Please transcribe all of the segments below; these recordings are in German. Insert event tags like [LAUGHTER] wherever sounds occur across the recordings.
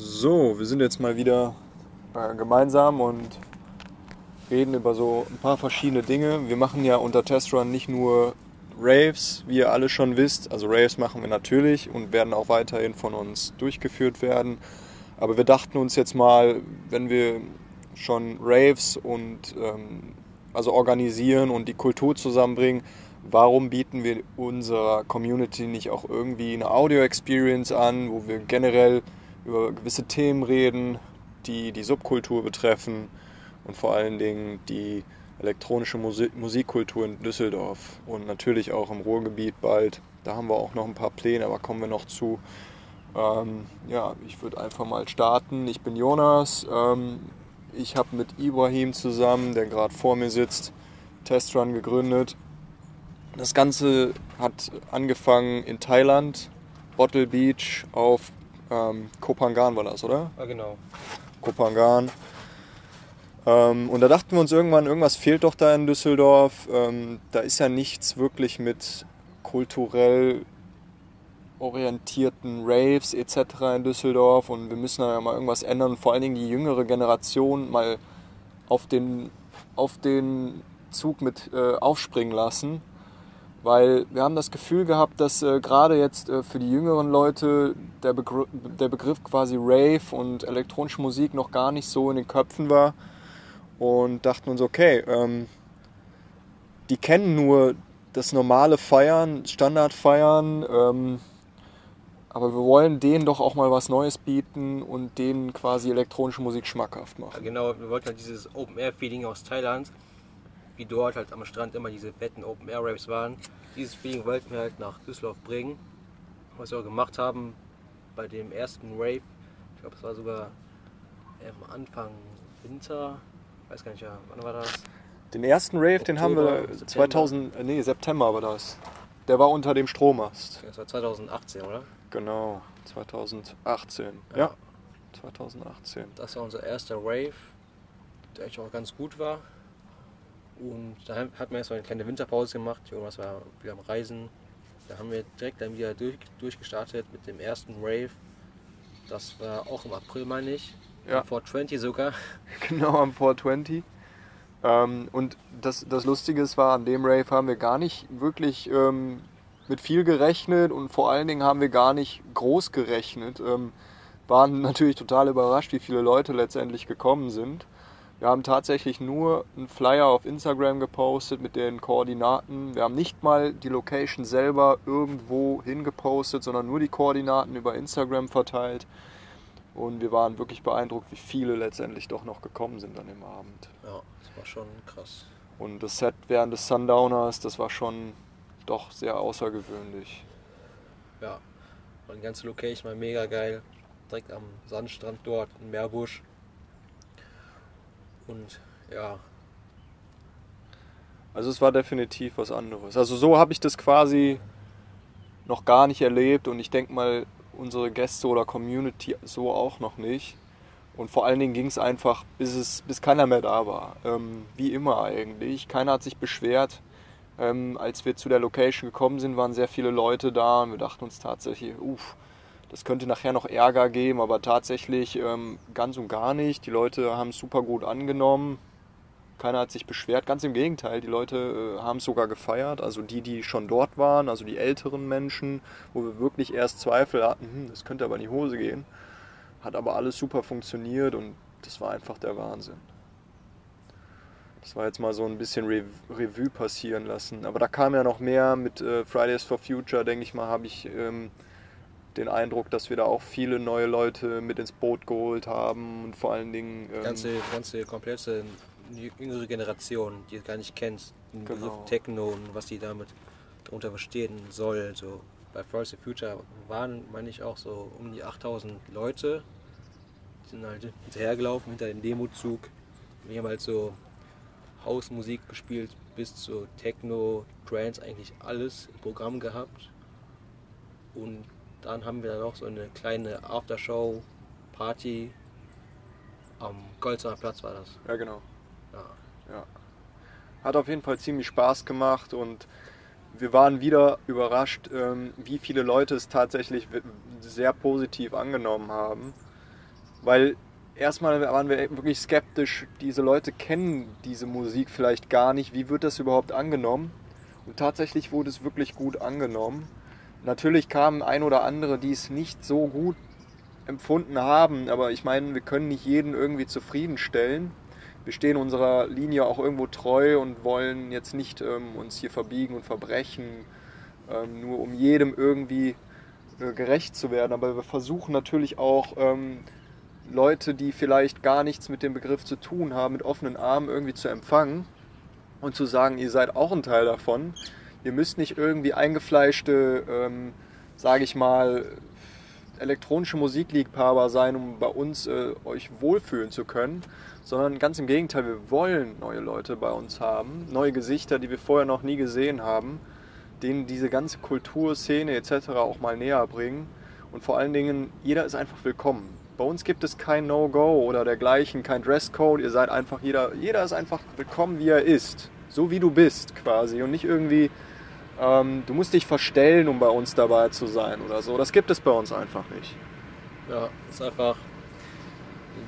So, wir sind jetzt mal wieder gemeinsam und reden über so ein paar verschiedene Dinge. Wir machen ja unter Testrun nicht nur Raves, wie ihr alle schon wisst. Also Raves machen wir natürlich und werden auch weiterhin von uns durchgeführt werden. Aber wir dachten uns jetzt mal, wenn wir schon Raves und ähm, also organisieren und die Kultur zusammenbringen, warum bieten wir unserer Community nicht auch irgendwie eine Audio-Experience an, wo wir generell über gewisse Themen reden, die die Subkultur betreffen und vor allen Dingen die elektronische Musik Musikkultur in Düsseldorf und natürlich auch im Ruhrgebiet bald. Da haben wir auch noch ein paar Pläne, aber kommen wir noch zu. Ähm, ja, ich würde einfach mal starten. Ich bin Jonas. Ähm, ich habe mit Ibrahim zusammen, der gerade vor mir sitzt, Testrun gegründet. Das Ganze hat angefangen in Thailand, Bottle Beach auf ähm, Kopangan war das, oder? Ja, genau. Kopangan. Ähm, und da dachten wir uns irgendwann, irgendwas fehlt doch da in Düsseldorf. Ähm, da ist ja nichts wirklich mit kulturell orientierten Raves etc. in Düsseldorf und wir müssen da ja mal irgendwas ändern. Vor allen Dingen die jüngere Generation mal auf den, auf den Zug mit äh, aufspringen lassen. Weil wir haben das Gefühl gehabt, dass äh, gerade jetzt äh, für die jüngeren Leute der, Begr der Begriff quasi Rave und elektronische Musik noch gar nicht so in den Köpfen war. Und dachten uns, okay, ähm, die kennen nur das normale Feiern, Standardfeiern, ähm, aber wir wollen denen doch auch mal was Neues bieten und denen quasi elektronische Musik schmackhaft machen. Genau, wir wollten halt dieses Open-Air-Feeling aus Thailand, wie dort halt am Strand immer diese fetten Open-Air-Raves waren. Dieses Feeling wollten wir halt nach Düsseldorf bringen. Was wir auch gemacht haben bei dem ersten Rave. Ich glaube, es war sogar am Anfang Winter. Weiß gar nicht, ja, wann war das? Den ersten Rave, den haben wir Oktober, 2000, äh, nee, September war das. Der war unter dem Strommast. Das war 2018, oder? Genau, 2018. Ja, Ja. 2018. Das war unser erster Rave, der eigentlich auch ganz gut war. Und da hat man erstmal eine kleine Winterpause gemacht. Jonas war wieder am Reisen. Da haben wir direkt dann wieder durch, durchgestartet mit dem ersten Rave. Das war auch im April, meine ich. Ja. Am 420 sogar. [LAUGHS] Genau, am 420. Ähm, und das, das Lustige ist, war, an dem Rave haben wir gar nicht wirklich ähm, mit viel gerechnet und vor allen Dingen haben wir gar nicht groß gerechnet. Ähm, waren natürlich total überrascht, wie viele Leute letztendlich gekommen sind. Wir haben tatsächlich nur einen Flyer auf Instagram gepostet mit den Koordinaten. Wir haben nicht mal die Location selber irgendwo hingepostet, sondern nur die Koordinaten über Instagram verteilt. Und wir waren wirklich beeindruckt, wie viele letztendlich doch noch gekommen sind an dem Abend. Ja, das war schon krass. Und das Set während des Sundowners, das war schon doch sehr außergewöhnlich. Ja, und die ganze Location war mega geil. Direkt am Sandstrand dort in Meerbusch. Und ja, Also es war definitiv was anderes. Also so habe ich das quasi noch gar nicht erlebt und ich denke mal, unsere Gäste oder Community so auch noch nicht. Und vor allen Dingen ging es einfach, bis, es, bis keiner mehr da war. Ähm, wie immer eigentlich. Keiner hat sich beschwert. Ähm, als wir zu der Location gekommen sind, waren sehr viele Leute da und wir dachten uns tatsächlich, uff, das könnte nachher noch Ärger geben, aber tatsächlich ähm, ganz und gar nicht. Die Leute haben es super gut angenommen. Keiner hat sich beschwert, ganz im Gegenteil. Die Leute äh, haben es sogar gefeiert. Also die, die schon dort waren, also die älteren Menschen, wo wir wirklich erst Zweifel hatten, hm, das könnte aber in die Hose gehen. Hat aber alles super funktioniert und das war einfach der Wahnsinn. Das war jetzt mal so ein bisschen Rev Revue passieren lassen. Aber da kam ja noch mehr mit äh, Fridays for Future, denke ich mal, habe ich ähm, den Eindruck, dass wir da auch viele neue Leute mit ins Boot geholt haben und vor allen Dingen. Ähm, ganze, ganze komplette jüngere Generation, die es gar nicht kennt, den Genau. Begriff Techno und was die damit darunter verstehen soll. So bei Fridays for Future waren, meine ich, auch so um die 8000 Leute. Die sind halt hinterhergelaufen hinter dem Demozug. Wir haben halt so Hausmusik gespielt, bis zu Techno, Trance, eigentlich alles im Programm gehabt. Und dann haben wir dann auch so eine kleine Aftershow-Party am Goldsonner Platz war das. ja, genau. Ja. Ja. Hat auf jeden Fall ziemlich Spaß gemacht und wir waren wieder überrascht, ähm, wie viele Leute es tatsächlich sehr positiv angenommen haben. Weil erstmal waren wir wirklich skeptisch, diese Leute kennen diese Musik vielleicht gar nicht, wie wird das überhaupt angenommen? Und tatsächlich wurde es wirklich gut angenommen. Natürlich kamen ein oder andere, die es nicht so gut empfunden haben, aber ich meine, wir können nicht jeden irgendwie zufriedenstellen. Wir stehen unserer Linie auch irgendwo treu und wollen jetzt nicht ähm, uns hier verbiegen und verbrechen, ähm, nur um jedem irgendwie äh, gerecht zu werden. Aber wir versuchen natürlich auch ähm, Leute, die vielleicht gar nichts mit dem Begriff zu tun haben, mit offenen Armen irgendwie zu empfangen und zu sagen, ihr seid auch ein Teil davon. Ihr müsst nicht irgendwie eingefleischte, ähm, sage ich mal, elektronische Musikliebhaber sein, um bei uns äh, euch wohlfühlen zu können, sondern ganz im Gegenteil, wir wollen neue Leute bei uns haben, neue Gesichter, die wir vorher noch nie gesehen haben, denen diese ganze Kulturszene etc. auch mal näher bringen und vor allen Dingen, jeder ist einfach willkommen. Bei uns gibt es kein No-Go oder dergleichen, kein Dresscode. Ihr seid einfach, jeder, jeder ist einfach willkommen, wie er ist. So wie du bist quasi. Und nicht irgendwie, ähm, du musst dich verstellen, um bei uns dabei zu sein oder so. Das gibt es bei uns einfach nicht. Ja, ist einfach,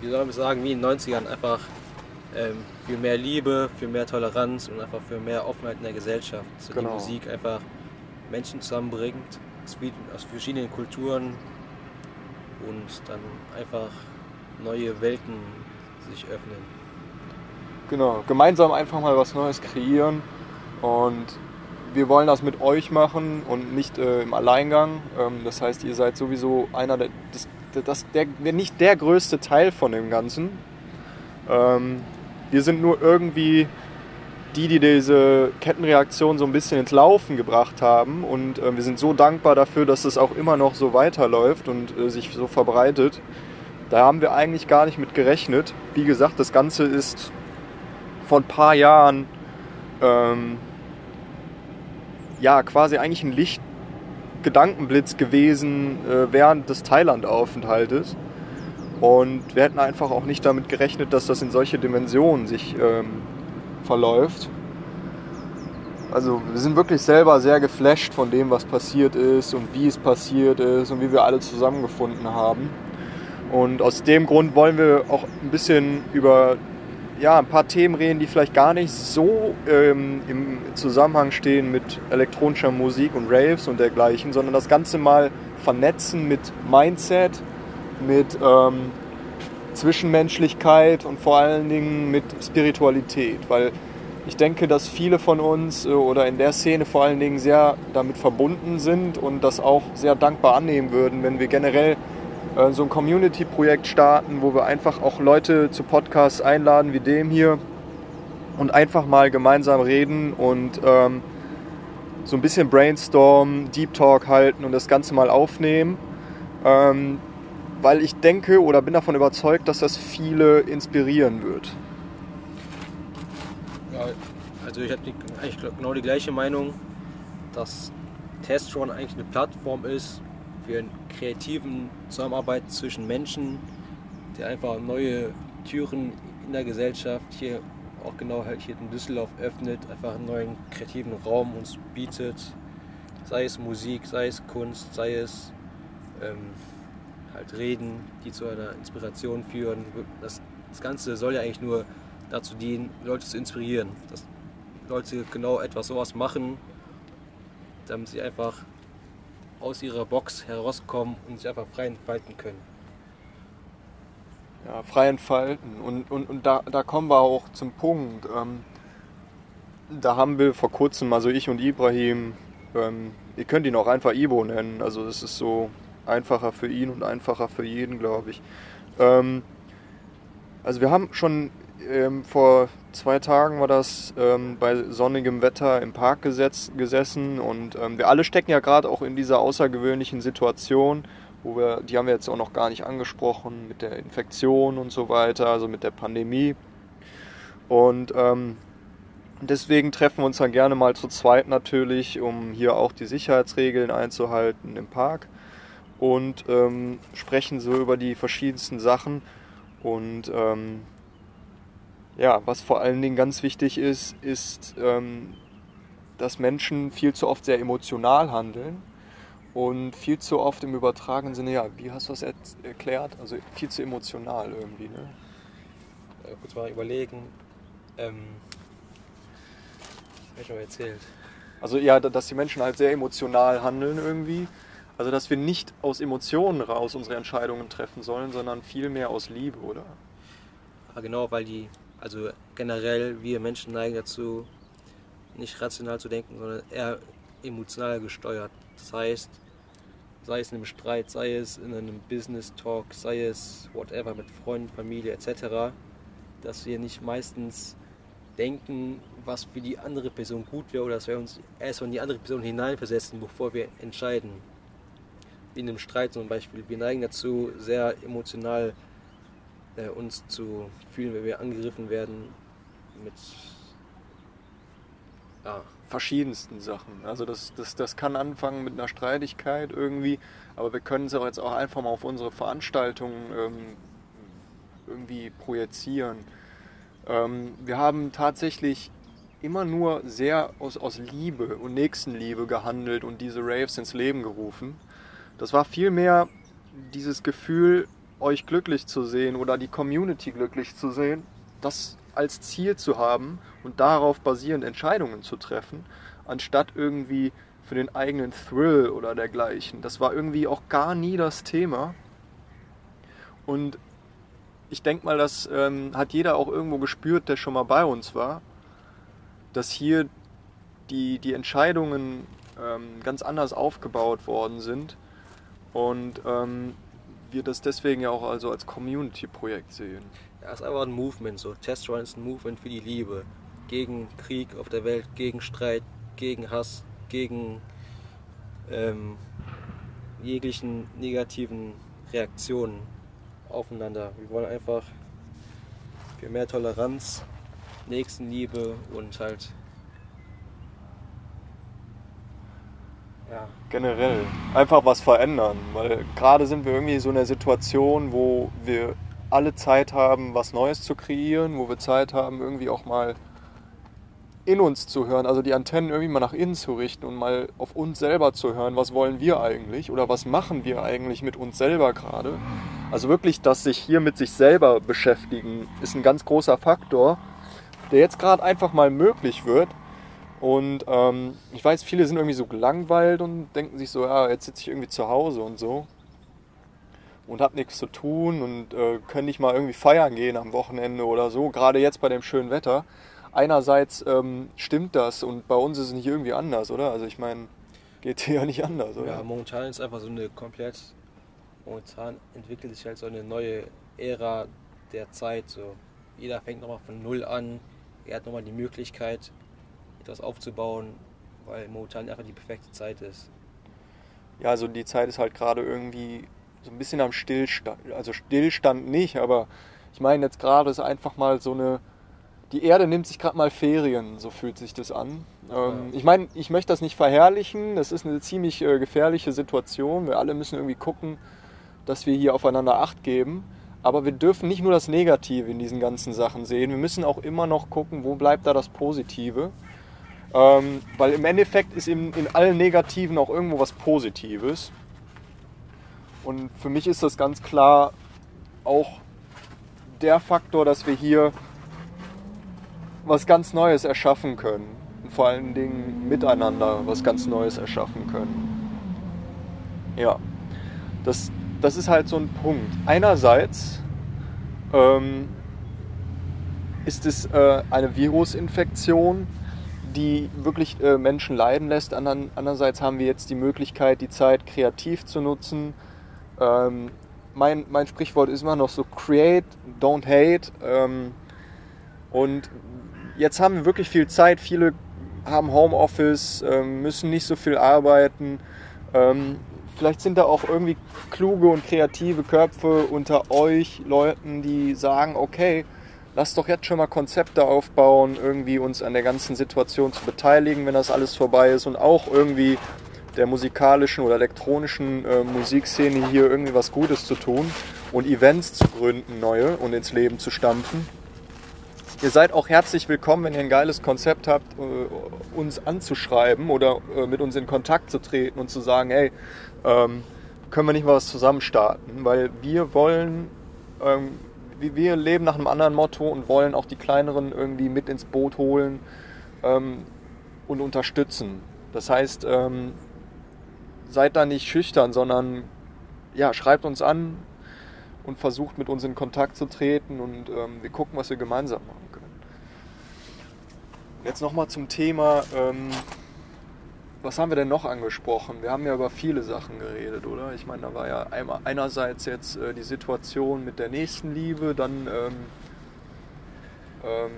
wie soll man sagen, wie in den 90ern einfach ähm, für mehr Liebe, für mehr Toleranz und einfach für mehr Offenheit in der Gesellschaft. So genau. die Musik einfach Menschen zusammenbringt aus verschiedenen Kulturen, und dann einfach neue Welten sich öffnen. Genau, gemeinsam einfach mal was Neues kreieren und wir wollen das mit euch machen und nicht äh, im Alleingang. Ähm, das heißt, ihr seid sowieso einer der, das, das, der, nicht der größte Teil von dem Ganzen. Ähm, wir sind nur irgendwie die, die diese Kettenreaktion so ein bisschen ins Laufen gebracht haben. Und äh, wir sind so dankbar dafür, dass es auch immer noch so weiterläuft und äh, sich so verbreitet. Da haben wir eigentlich gar nicht mit gerechnet. Wie gesagt, das Ganze ist vor ein paar Jahren ähm, ja quasi eigentlich ein Lichtgedankenblitz gewesen äh, während des Thailand-Aufenthaltes. Und wir hätten einfach auch nicht damit gerechnet, dass das in solche Dimensionen sich ähm, verläuft. Also wir sind wirklich selber sehr geflasht von dem, was passiert ist und wie es passiert ist und wie wir alle zusammengefunden haben. Und aus dem Grund wollen wir auch ein bisschen über ja, ein paar Themen reden, die vielleicht gar nicht so ähm, im Zusammenhang stehen mit elektronischer Musik und Raves und dergleichen, sondern das Ganze mal vernetzen mit Mindset, mit ähm, Zwischenmenschlichkeit und vor allen Dingen mit Spiritualität, weil ich denke, dass viele von uns äh, oder in der Szene vor allen Dingen sehr damit verbunden sind und das auch sehr dankbar annehmen würden, wenn wir generell äh, so ein Community-Projekt starten, wo wir einfach auch Leute zu Podcasts einladen wie dem hier und einfach mal gemeinsam reden und ähm, so ein bisschen Brainstorm, Deep Talk halten und das Ganze mal aufnehmen. Ähm, weil ich denke oder bin davon überzeugt, dass das viele inspirieren wird. Ja, also ich habe eigentlich genau die gleiche Meinung, dass Testron eigentlich eine Plattform ist für einen kreativen Zusammenarbeit zwischen Menschen, der einfach neue Türen in der Gesellschaft hier auch genau halt hier in Düsseldorf öffnet, einfach einen neuen kreativen Raum uns bietet, sei es Musik, sei es Kunst, sei es ähm, halt reden, die zu einer Inspiration führen. Das, das Ganze soll ja eigentlich nur dazu dienen, Leute zu inspirieren. Dass Leute genau etwas sowas machen, damit sie einfach aus ihrer Box herauskommen und sich einfach frei entfalten können. Ja, frei entfalten. Und, und, und da, da kommen wir auch zum Punkt. Ähm, da haben wir vor kurzem, also ich und Ibrahim, ähm, ihr könnt ihn auch einfach Ibo nennen. Also das ist so einfacher für ihn und einfacher für jeden, glaube ich. Ähm, also wir haben schon ähm, vor zwei Tagen war das ähm, bei sonnigem Wetter im Park gesetz, gesessen und ähm, wir alle stecken ja gerade auch in dieser außergewöhnlichen Situation, wo wir, die haben wir jetzt auch noch gar nicht angesprochen, mit der Infektion und so weiter, also mit der Pandemie. Und ähm, deswegen treffen wir uns dann gerne mal zu zweit natürlich, um hier auch die Sicherheitsregeln einzuhalten im Park und ähm, sprechen so über die verschiedensten Sachen. Und ähm, ja, was vor allen Dingen ganz wichtig ist, ist, ähm, dass Menschen viel zu oft sehr emotional handeln und viel zu oft im übertragenen Sinne, ja, wie hast du das erklärt? Also viel zu emotional irgendwie, ne? Äh, kurz mal überlegen. Ähm, hab ich schon mal erzählt. Also ja, da- dass die Menschen halt sehr emotional handeln irgendwie. Also dass wir nicht aus Emotionen raus unsere Entscheidungen treffen sollen, sondern vielmehr aus Liebe, oder? Ah, genau, weil die, also generell wir Menschen neigen dazu, nicht rational zu denken, sondern eher emotional gesteuert. Das heißt, sei es in einem Streit, sei es in einem Business Talk, sei es whatever mit Freunden, Familie etc., dass wir nicht meistens denken, was für die andere Person gut wäre oder dass wir uns erstmal in die andere Person hineinversetzen, bevor wir entscheiden. Wie in einem Streit zum Beispiel. Wir neigen dazu, sehr emotional äh, uns zu fühlen, wenn wir angegriffen werden mit ja, verschiedensten Sachen. Also das, das, das kann anfangen mit einer Streitigkeit irgendwie, aber wir können es auch jetzt auch einfach mal auf unsere Veranstaltungen ähm, irgendwie projizieren. Ähm, wir haben tatsächlich immer nur sehr aus, aus Liebe und Nächstenliebe gehandelt und diese Raves ins Leben gerufen. Das war vielmehr dieses Gefühl, euch glücklich zu sehen oder die Community glücklich zu sehen, das als Ziel zu haben und darauf basierend Entscheidungen zu treffen, anstatt irgendwie für den eigenen Thrill oder dergleichen. Das war irgendwie auch gar nie das Thema. Und ich denke mal, das ähm, hat jeder auch irgendwo gespürt, der schon mal bei uns war, dass hier die, die Entscheidungen ähm, ganz anders aufgebaut worden sind und ähm, wir das deswegen ja auch also als Community-Projekt sehen. Ja, es ist einfach ein Movement. So. Test Run ist ein Movement für die Liebe. Gegen Krieg auf der Welt, gegen Streit, gegen Hass, gegen ähm, jeglichen negativen Reaktionen aufeinander. Wir wollen einfach für mehr Toleranz, Nächstenliebe und halt generell einfach was verändern, weil gerade sind wir irgendwie so in einer Situation, wo wir alle Zeit haben, was Neues zu kreieren, wo wir Zeit haben, irgendwie auch mal in uns zu hören, also die Antennen irgendwie mal nach innen zu richten und mal auf uns selber zu hören, was wollen wir eigentlich oder was machen wir eigentlich mit uns selber gerade. Also wirklich, dass sich hier mit sich selber beschäftigen, ist ein ganz großer Faktor, der jetzt gerade einfach mal möglich wird. Und ähm, ich weiß, viele sind irgendwie so gelangweilt und denken sich so, ja, jetzt sitze ich irgendwie zu Hause und so und habe nichts zu tun und äh, können nicht mal irgendwie feiern gehen am Wochenende oder so, gerade jetzt bei dem schönen Wetter. Einerseits ähm, stimmt das und bei uns ist es nicht irgendwie anders, oder? Also ich meine, geht hier [LAUGHS] ja nicht anders, oder? Ja, momentan ist einfach so eine komplett, momentan entwickelt sich halt so eine neue Ära der Zeit. So. Jeder fängt nochmal von Null an, er hat nochmal die Möglichkeit, etwas aufzubauen, weil momentan einfach die perfekte Zeit ist. Ja, also die Zeit ist halt gerade irgendwie so ein bisschen am Stillstand. Also Stillstand nicht, aber ich meine jetzt gerade ist einfach mal so eine. Die Erde nimmt sich gerade mal Ferien, so fühlt sich das an. Ähm, ich meine, ich möchte das nicht verherrlichen, das ist eine ziemlich äh, gefährliche Situation. Wir alle müssen irgendwie gucken, dass wir hier aufeinander Acht geben. Aber wir dürfen nicht nur das Negative in diesen ganzen Sachen sehen. Wir müssen auch immer noch gucken, wo bleibt da das Positive. Ähm, weil im Endeffekt ist in, in allen Negativen auch irgendwo was Positives. Und für mich ist das ganz klar auch der Faktor, dass wir hier was ganz Neues erschaffen können. Und vor allen Dingen miteinander was ganz Neues erschaffen können. Ja, das, das ist halt so ein Punkt. Einerseits ähm, ist es äh, eine Virusinfektion, die wirklich äh, Menschen leiden lässt. Andern, andererseits haben wir jetzt die Möglichkeit, die Zeit kreativ zu nutzen. Ähm, mein, mein Sprichwort ist immer noch so, create, don't hate. Ähm, und jetzt haben wir wirklich viel Zeit. Viele haben Homeoffice, ähm, müssen nicht so viel arbeiten. Ähm, vielleicht sind da auch irgendwie kluge und kreative Köpfe unter euch, Leuten, die sagen, okay, lass doch jetzt schon mal Konzepte aufbauen, irgendwie uns an der ganzen Situation zu beteiligen, wenn das alles vorbei ist und auch irgendwie der musikalischen oder elektronischen äh, Musikszene hier irgendwie was Gutes zu tun und Events zu gründen, neue und ins Leben zu stampfen. Ihr seid auch herzlich willkommen, wenn ihr ein geiles Konzept habt, äh, uns anzuschreiben oder äh, mit uns in Kontakt zu treten und zu sagen, hey, ähm, können wir nicht mal was zusammen starten? Weil wir wollen, ähm, wir leben nach einem anderen Motto und wollen auch die kleineren irgendwie mit ins Boot holen ähm, und unterstützen. Das heißt, ähm, seid da nicht schüchtern, sondern ja, schreibt uns an und versucht mit uns in Kontakt zu treten und ähm, wir gucken, was wir gemeinsam machen können. Jetzt nochmal zum Thema, ähm, was haben wir denn noch angesprochen? Wir haben ja über viele Sachen geredet, oder? Ich meine, da war ja einmal, einerseits jetzt äh, die Situation mit der nächsten Liebe, dann ähm, ähm,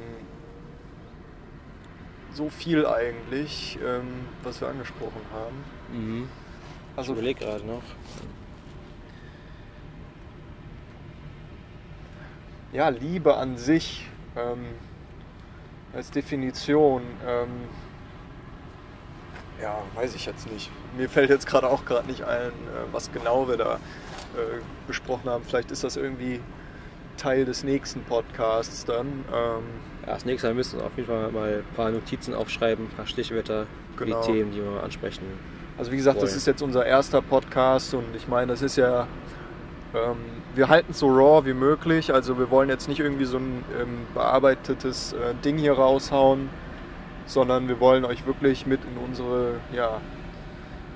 so viel eigentlich, ähm, was wir angesprochen haben. Mhm. Also, ich überlege gerade noch. Ja, Liebe an sich ähm, als Definition, ähm, ja, weiß ich jetzt nicht. Mir fällt jetzt gerade auch gerade nicht ein, äh, was genau wir da äh, besprochen haben. Vielleicht ist das irgendwie Teil des nächsten Podcasts dann. Ähm, ja, das nächste Mal müssen wir auf jeden Fall mal ein paar Notizen aufschreiben, ein paar Stichwörter, genau. die Themen, die wir ansprechen. Also wie gesagt, wollen. das ist jetzt unser erster Podcast und ich meine, das ist ja, ähm, wir halten es so raw wie möglich. Also wir wollen jetzt nicht irgendwie so ein ähm, bearbeitetes äh, Ding hier raushauen, sondern wir wollen euch wirklich mit in unsere, ja,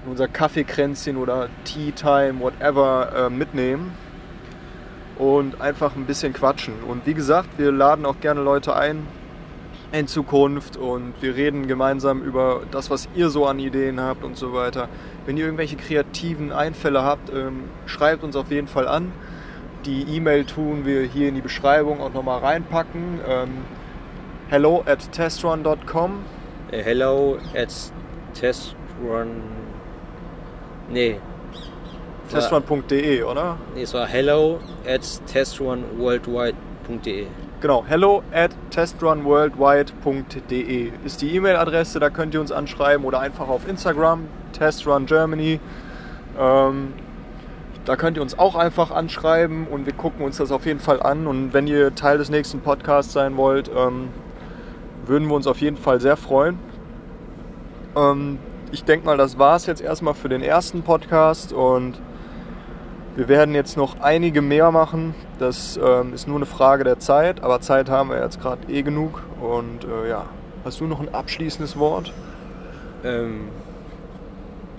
in unser Kaffeekränzchen oder Tea Time, whatever, äh, mitnehmen und einfach ein bisschen quatschen. Und wie gesagt, wir laden auch gerne Leute ein in Zukunft und wir reden gemeinsam über das, was ihr so an Ideen habt und so weiter. Wenn ihr irgendwelche kreativen Einfälle habt, ähm, schreibt uns auf jeden Fall an. Die E-Mail tun wir hier in die Beschreibung auch nochmal reinpacken. Ähm, hello at testrun.com. Äh, hello at testrun. Nee, testrun.de, oder? Nee, es war hello at testrunworldwide.de. Genau, hello at testrunworldwide.de ist die E-Mail-Adresse, da könnt ihr uns anschreiben oder einfach auf Instagram, Testrun Germany. Ähm, da könnt ihr uns auch einfach anschreiben und wir gucken uns das auf jeden Fall an. Und wenn ihr Teil des nächsten Podcasts sein wollt, ähm, würden wir uns auf jeden Fall sehr freuen. Ähm, ich denke mal, das war es jetzt erstmal für den ersten Podcast und wir werden jetzt noch einige mehr machen. Das ähm, ist nur eine Frage der Zeit, aber Zeit haben wir jetzt gerade eh genug. Und äh, ja, hast du noch ein abschließendes Wort? Ähm,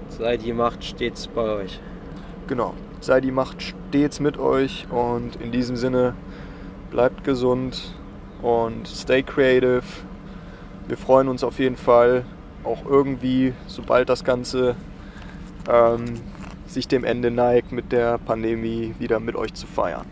sei die Macht stets bei euch. Genau, sei die Macht stets mit euch und in diesem Sinne bleibt gesund und stay creative. Wir freuen uns auf jeden Fall auch irgendwie, sobald das Ganze ähm, sich dem Ende neigt, mit der Pandemie wieder mit euch zu feiern.